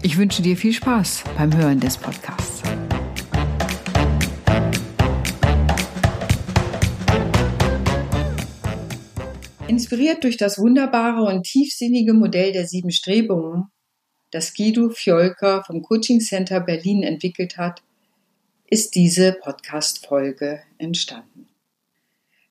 Ich wünsche dir viel Spaß beim Hören des Podcasts. Inspiriert durch das wunderbare und tiefsinnige Modell der sieben Strebungen, das Guido Fjolker vom Coaching Center Berlin entwickelt hat, ist diese Podcast-Folge entstanden.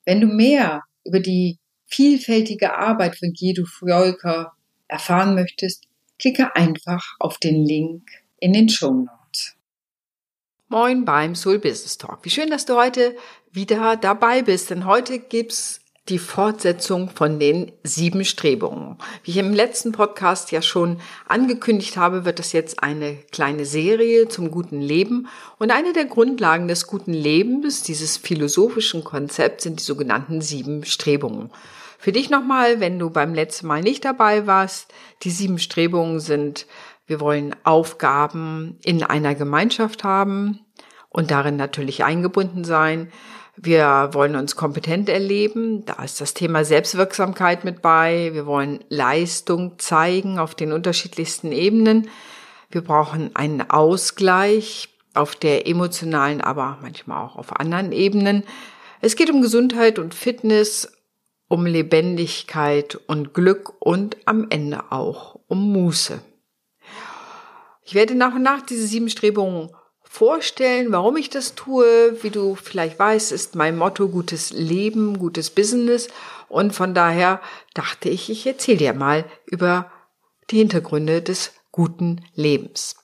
Wenn du mehr über die vielfältige Arbeit von Guido Fjolker erfahren möchtest, klicke einfach auf den Link in den Show Notes. Moin beim Soul Business Talk. Wie schön, dass du heute wieder dabei bist, denn heute gibt's die Fortsetzung von den sieben Strebungen. Wie ich im letzten Podcast ja schon angekündigt habe, wird das jetzt eine kleine Serie zum guten Leben. Und eine der Grundlagen des guten Lebens, dieses philosophischen Konzepts, sind die sogenannten sieben Strebungen. Für dich nochmal, wenn du beim letzten Mal nicht dabei warst, die sieben Strebungen sind, wir wollen Aufgaben in einer Gemeinschaft haben und darin natürlich eingebunden sein. Wir wollen uns kompetent erleben. Da ist das Thema Selbstwirksamkeit mit bei. Wir wollen Leistung zeigen auf den unterschiedlichsten Ebenen. Wir brauchen einen Ausgleich auf der emotionalen, aber manchmal auch auf anderen Ebenen. Es geht um Gesundheit und Fitness um Lebendigkeit und Glück und am Ende auch um Muße. Ich werde nach und nach diese sieben Strebungen vorstellen, warum ich das tue. Wie du vielleicht weißt, ist mein Motto gutes Leben, gutes Business. Und von daher dachte ich, ich erzähle dir mal über die Hintergründe des guten Lebens.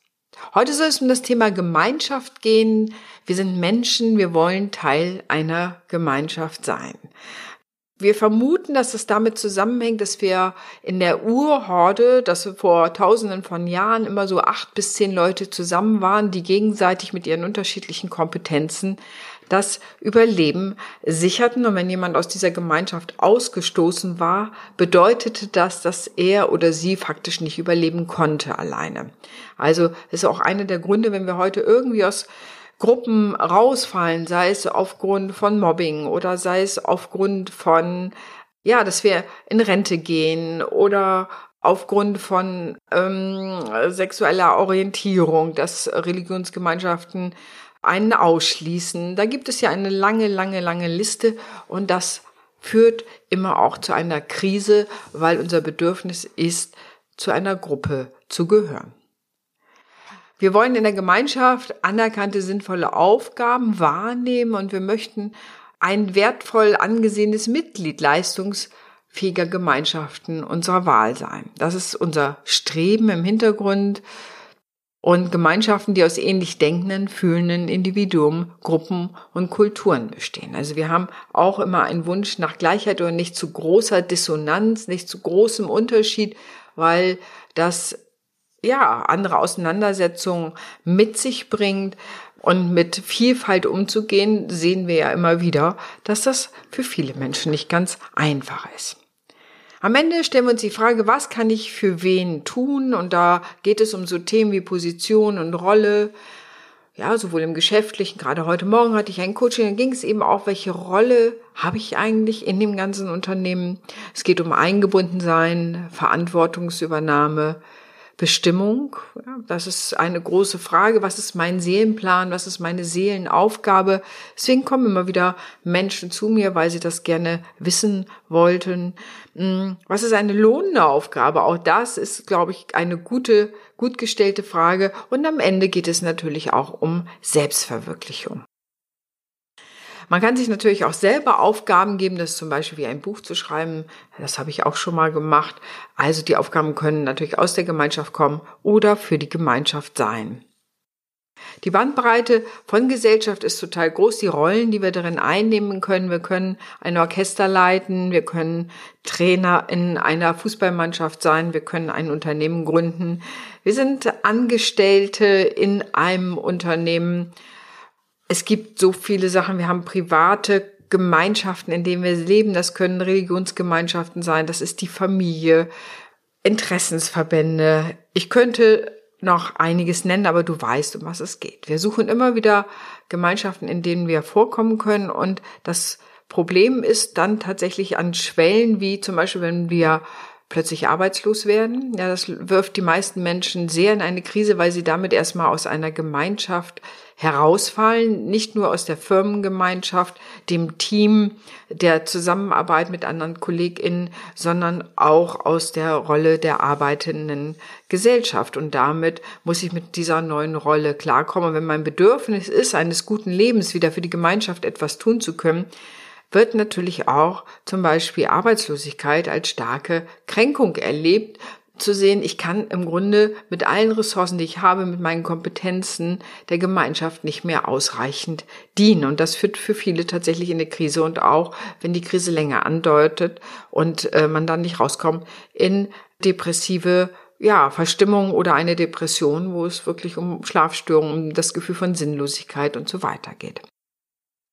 Heute soll es um das Thema Gemeinschaft gehen. Wir sind Menschen, wir wollen Teil einer Gemeinschaft sein. Wir vermuten, dass es damit zusammenhängt, dass wir in der Urhorde, dass wir vor tausenden von Jahren immer so acht bis zehn Leute zusammen waren, die gegenseitig mit ihren unterschiedlichen Kompetenzen das Überleben sicherten. Und wenn jemand aus dieser Gemeinschaft ausgestoßen war, bedeutete das, dass er oder sie faktisch nicht überleben konnte alleine. Also ist auch einer der Gründe, wenn wir heute irgendwie aus Gruppen rausfallen, sei es aufgrund von Mobbing oder sei es aufgrund von, ja, dass wir in Rente gehen oder aufgrund von ähm, sexueller Orientierung, dass Religionsgemeinschaften einen ausschließen. Da gibt es ja eine lange, lange, lange Liste und das führt immer auch zu einer Krise, weil unser Bedürfnis ist, zu einer Gruppe zu gehören. Wir wollen in der Gemeinschaft anerkannte, sinnvolle Aufgaben wahrnehmen und wir möchten ein wertvoll angesehenes Mitglied leistungsfähiger Gemeinschaften unserer Wahl sein. Das ist unser Streben im Hintergrund und Gemeinschaften, die aus ähnlich denkenden, fühlenden Individuen, Gruppen und Kulturen bestehen. Also wir haben auch immer einen Wunsch nach Gleichheit oder nicht zu großer Dissonanz, nicht zu großem Unterschied, weil das ja, andere Auseinandersetzungen mit sich bringt. Und mit Vielfalt umzugehen, sehen wir ja immer wieder, dass das für viele Menschen nicht ganz einfach ist. Am Ende stellen wir uns die Frage, was kann ich für wen tun? Und da geht es um so Themen wie Position und Rolle. Ja, sowohl im Geschäftlichen, gerade heute Morgen hatte ich ein Coaching, da ging es eben auch, welche Rolle habe ich eigentlich in dem ganzen Unternehmen? Es geht um Eingebundensein, Verantwortungsübernahme, Bestimmung? Das ist eine große Frage. Was ist mein Seelenplan? Was ist meine Seelenaufgabe? Deswegen kommen immer wieder Menschen zu mir, weil sie das gerne wissen wollten. Hm, was ist eine lohnende Aufgabe? Auch das ist, glaube ich, eine gute, gut gestellte Frage. Und am Ende geht es natürlich auch um Selbstverwirklichung. Man kann sich natürlich auch selber Aufgaben geben, das zum Beispiel wie ein Buch zu schreiben. Das habe ich auch schon mal gemacht. Also die Aufgaben können natürlich aus der Gemeinschaft kommen oder für die Gemeinschaft sein. Die Bandbreite von Gesellschaft ist total groß. Die Rollen, die wir darin einnehmen können. Wir können ein Orchester leiten. Wir können Trainer in einer Fußballmannschaft sein. Wir können ein Unternehmen gründen. Wir sind Angestellte in einem Unternehmen. Es gibt so viele Sachen. Wir haben private Gemeinschaften, in denen wir leben. Das können Religionsgemeinschaften sein. Das ist die Familie. Interessensverbände. Ich könnte noch einiges nennen, aber du weißt, um was es geht. Wir suchen immer wieder Gemeinschaften, in denen wir vorkommen können und das Problem ist dann tatsächlich an Schwellen, wie zum Beispiel, wenn wir plötzlich arbeitslos werden. Ja, das wirft die meisten Menschen sehr in eine Krise, weil sie damit erstmal aus einer Gemeinschaft herausfallen, nicht nur aus der Firmengemeinschaft, dem Team, der Zusammenarbeit mit anderen KollegInnen, sondern auch aus der Rolle der arbeitenden Gesellschaft. Und damit muss ich mit dieser neuen Rolle klarkommen. wenn mein Bedürfnis ist, eines guten Lebens wieder für die Gemeinschaft etwas tun zu können, wird natürlich auch zum Beispiel Arbeitslosigkeit als starke Kränkung erlebt, zu sehen, ich kann im Grunde mit allen Ressourcen, die ich habe, mit meinen Kompetenzen der Gemeinschaft nicht mehr ausreichend dienen. Und das führt für viele tatsächlich in eine Krise und auch, wenn die Krise länger andeutet und äh, man dann nicht rauskommt, in depressive ja, Verstimmung oder eine Depression, wo es wirklich um Schlafstörungen, um das Gefühl von Sinnlosigkeit und so weiter geht.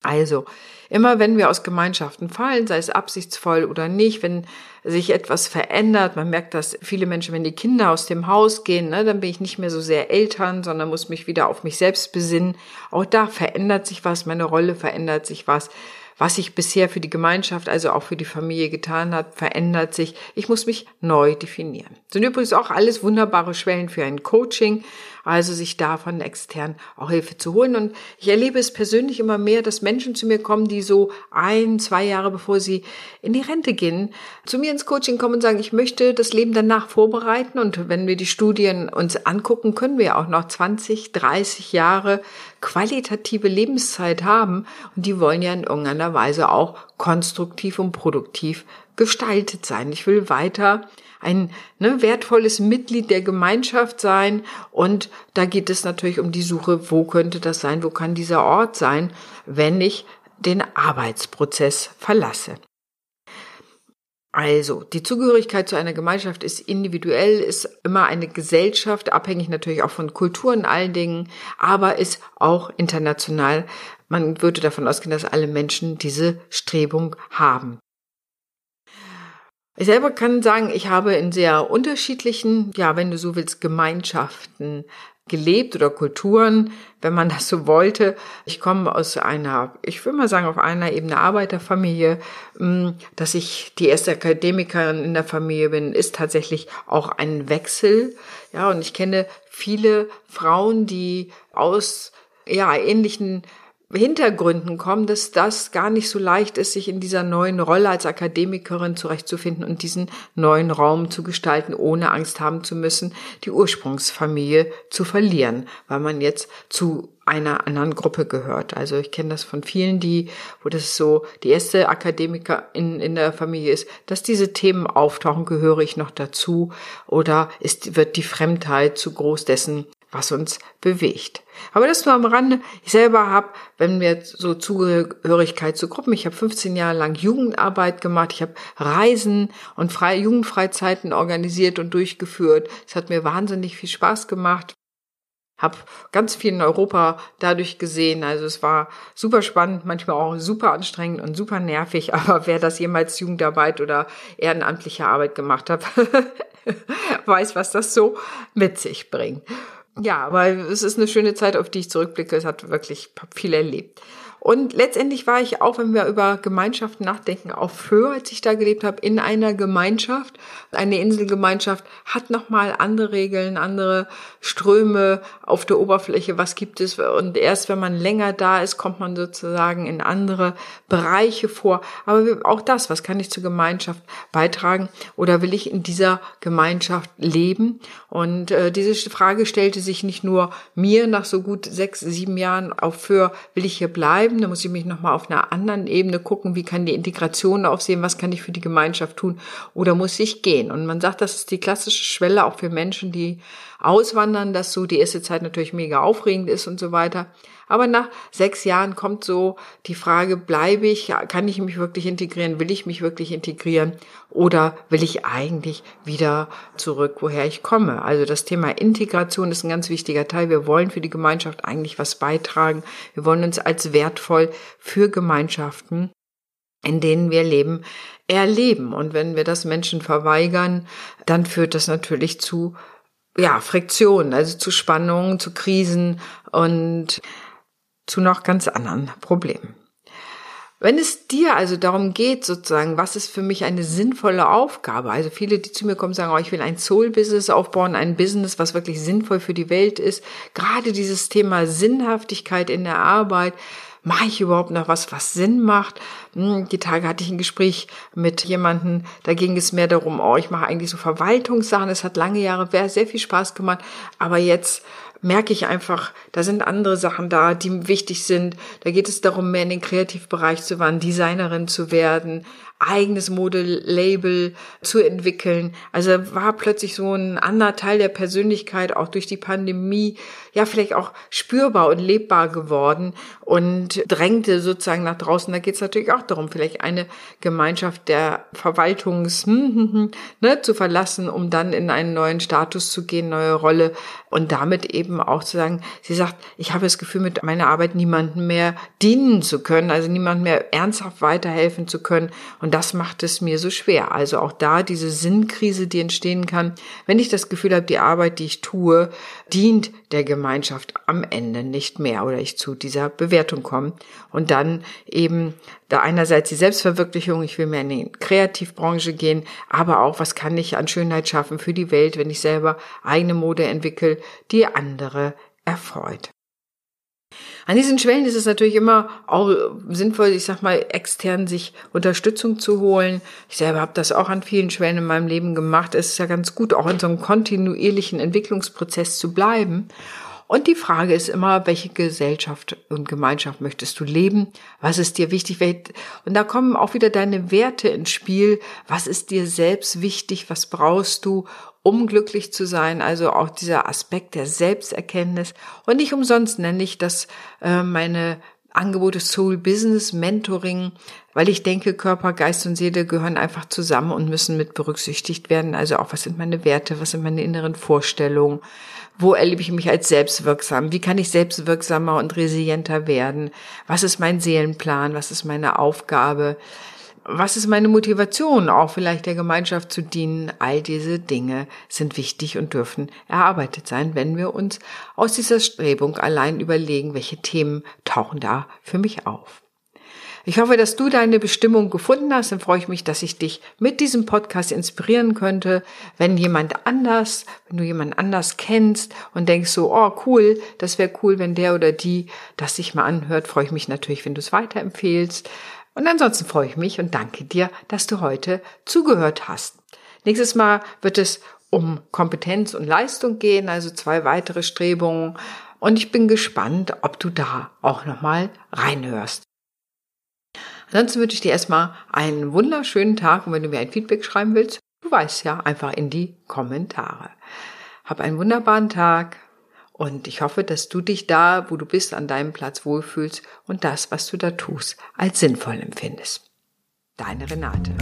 Also, immer wenn wir aus Gemeinschaften fallen, sei es absichtsvoll oder nicht, wenn sich etwas verändert, man merkt dass viele Menschen, wenn die Kinder aus dem Haus gehen, ne, dann bin ich nicht mehr so sehr Eltern, sondern muss mich wieder auf mich selbst besinnen. Auch da verändert sich was, meine Rolle verändert sich was. Was sich bisher für die Gemeinschaft, also auch für die Familie getan hat, verändert sich. Ich muss mich neu definieren. Das sind übrigens auch alles wunderbare Schwellen für ein Coaching also sich davon extern auch Hilfe zu holen. Und ich erlebe es persönlich immer mehr, dass Menschen zu mir kommen, die so ein, zwei Jahre bevor sie in die Rente gehen, zu mir ins Coaching kommen und sagen, ich möchte das Leben danach vorbereiten. Und wenn wir die Studien uns angucken, können wir auch noch 20, 30 Jahre qualitative Lebenszeit haben. Und die wollen ja in irgendeiner Weise auch konstruktiv und produktiv gestaltet sein. Ich will weiter ein ne, wertvolles Mitglied der Gemeinschaft sein. Und da geht es natürlich um die Suche, wo könnte das sein, wo kann dieser Ort sein, wenn ich den Arbeitsprozess verlasse. Also, die Zugehörigkeit zu einer Gemeinschaft ist individuell, ist immer eine Gesellschaft, abhängig natürlich auch von Kulturen, allen Dingen, aber ist auch international. Man würde davon ausgehen, dass alle Menschen diese Strebung haben. Ich selber kann sagen, ich habe in sehr unterschiedlichen, ja, wenn du so willst, Gemeinschaften gelebt oder Kulturen, wenn man das so wollte. Ich komme aus einer, ich würde mal sagen, auf einer Ebene Arbeiterfamilie. Mm, dass ich die erste Akademikerin in der Familie bin, ist tatsächlich auch ein Wechsel. Ja, und ich kenne viele Frauen, die aus ja, ähnlichen Hintergründen kommen, dass das gar nicht so leicht ist, sich in dieser neuen Rolle als Akademikerin zurechtzufinden und diesen neuen Raum zu gestalten, ohne Angst haben zu müssen, die Ursprungsfamilie zu verlieren, weil man jetzt zu einer anderen Gruppe gehört. Also ich kenne das von vielen, die, wo das so die erste Akademiker in, in der Familie ist, dass diese Themen auftauchen, gehöre ich noch dazu oder ist, wird die Fremdheit zu groß dessen, was uns bewegt. Aber das nur am Rande. Ich selber habe, wenn wir so Zugehörigkeit zu Gruppen, ich habe 15 Jahre lang Jugendarbeit gemacht, ich habe Reisen und Frei Jugendfreizeiten organisiert und durchgeführt. Es hat mir wahnsinnig viel Spaß gemacht. Hab ganz viel in Europa dadurch gesehen. Also es war super spannend, manchmal auch super anstrengend und super nervig. Aber wer das jemals Jugendarbeit oder ehrenamtliche Arbeit gemacht hat, weiß, was das so mit sich bringt. Ja, weil es ist eine schöne Zeit, auf die ich zurückblicke. Es hat wirklich viel erlebt. Und letztendlich war ich auch, wenn wir über Gemeinschaften nachdenken, auch früher, als ich da gelebt habe, in einer Gemeinschaft. Eine Inselgemeinschaft hat nochmal andere Regeln, andere Ströme auf der Oberfläche. Was gibt es? Und erst wenn man länger da ist, kommt man sozusagen in andere Bereiche vor. Aber auch das, was kann ich zur Gemeinschaft beitragen? Oder will ich in dieser Gemeinschaft leben? Und äh, diese Frage stellte sich nicht nur mir nach so gut sechs, sieben Jahren auf für, will ich hier bleiben? Bleiben. Da muss ich mich nochmal auf einer anderen Ebene gucken, wie kann die Integration aufsehen, was kann ich für die Gemeinschaft tun oder muss ich gehen? Und man sagt, das ist die klassische Schwelle auch für Menschen, die auswandern, dass so die erste Zeit natürlich mega aufregend ist und so weiter. Aber nach sechs Jahren kommt so die Frage, bleibe ich, kann ich mich wirklich integrieren, will ich mich wirklich integrieren oder will ich eigentlich wieder zurück, woher ich komme? Also das Thema Integration ist ein ganz wichtiger Teil. Wir wollen für die Gemeinschaft eigentlich was beitragen. Wir wollen uns als wertvoll für Gemeinschaften in denen wir leben, erleben. Und wenn wir das Menschen verweigern, dann führt das natürlich zu ja, Friktionen, also zu Spannungen, zu Krisen und zu noch ganz anderen Problemen. Wenn es dir also darum geht, sozusagen, was ist für mich eine sinnvolle Aufgabe? Also viele, die zu mir kommen, sagen, oh, ich will ein Soul-Business aufbauen, ein Business, was wirklich sinnvoll für die Welt ist. Gerade dieses Thema Sinnhaftigkeit in der Arbeit, mache ich überhaupt noch was, was Sinn macht? Hm, die Tage hatte ich ein Gespräch mit jemandem, da ging es mehr darum, oh, ich mache eigentlich so Verwaltungssachen, es hat lange Jahre sehr viel Spaß gemacht, aber jetzt merke ich einfach, da sind andere Sachen da, die wichtig sind. Da geht es darum, mehr in den Kreativbereich zu wandern, Designerin zu werden, eigenes Modelabel zu entwickeln. Also war plötzlich so ein anderer Teil der Persönlichkeit auch durch die Pandemie ja vielleicht auch spürbar und lebbar geworden und drängte sozusagen nach draußen. Da geht es natürlich auch darum, vielleicht eine Gemeinschaft der Verwaltungs hm, hm, hm, ne, zu verlassen, um dann in einen neuen Status zu gehen, neue Rolle und damit eben auch zu sagen, sie sagt, ich habe das Gefühl, mit meiner Arbeit niemandem mehr dienen zu können, also niemandem mehr ernsthaft weiterhelfen zu können und das macht es mir so schwer. Also auch da diese Sinnkrise, die entstehen kann, wenn ich das Gefühl habe, die Arbeit, die ich tue, dient der Gemeinschaft am Ende nicht mehr oder ich zu dieser Bewertung komme. Und dann eben da einerseits die Selbstverwirklichung, ich will mehr in die Kreativbranche gehen, aber auch, was kann ich an Schönheit schaffen für die Welt, wenn ich selber eigene Mode entwickle, die andere erfreut. An diesen Schwellen ist es natürlich immer auch sinnvoll, ich sag mal, extern sich Unterstützung zu holen. Ich selber habe das auch an vielen Schwellen in meinem Leben gemacht. Es ist ja ganz gut, auch in so einem kontinuierlichen Entwicklungsprozess zu bleiben. Und die Frage ist immer, welche Gesellschaft und Gemeinschaft möchtest du leben? Was ist dir wichtig? Und da kommen auch wieder deine Werte ins Spiel. Was ist dir selbst wichtig? Was brauchst du? um glücklich zu sein. Also auch dieser Aspekt der Selbsterkenntnis. Und nicht umsonst nenne ich das äh, meine Angebote Soul Business Mentoring, weil ich denke, Körper, Geist und Seele gehören einfach zusammen und müssen mit berücksichtigt werden. Also auch, was sind meine Werte, was sind meine inneren Vorstellungen, wo erlebe ich mich als selbstwirksam, wie kann ich selbstwirksamer und resilienter werden, was ist mein Seelenplan, was ist meine Aufgabe, was ist meine Motivation, auch vielleicht der Gemeinschaft zu dienen? All diese Dinge sind wichtig und dürfen erarbeitet sein, wenn wir uns aus dieser Strebung allein überlegen, welche Themen tauchen da für mich auf. Ich hoffe, dass du deine Bestimmung gefunden hast. Dann freue ich mich, dass ich dich mit diesem Podcast inspirieren könnte. Wenn jemand anders, wenn du jemand anders kennst und denkst so, oh cool, das wäre cool, wenn der oder die das sich mal anhört, freue ich mich natürlich, wenn du es weiterempfehlst. Und ansonsten freue ich mich und danke dir, dass du heute zugehört hast. Nächstes Mal wird es um Kompetenz und Leistung gehen, also zwei weitere Strebungen. Und ich bin gespannt, ob du da auch nochmal reinhörst. Ansonsten wünsche ich dir erstmal einen wunderschönen Tag und wenn du mir ein Feedback schreiben willst, du weißt ja, einfach in die Kommentare. Hab einen wunderbaren Tag. Und ich hoffe, dass du dich da, wo du bist, an deinem Platz wohlfühlst und das, was du da tust, als sinnvoll empfindest. Deine Renate.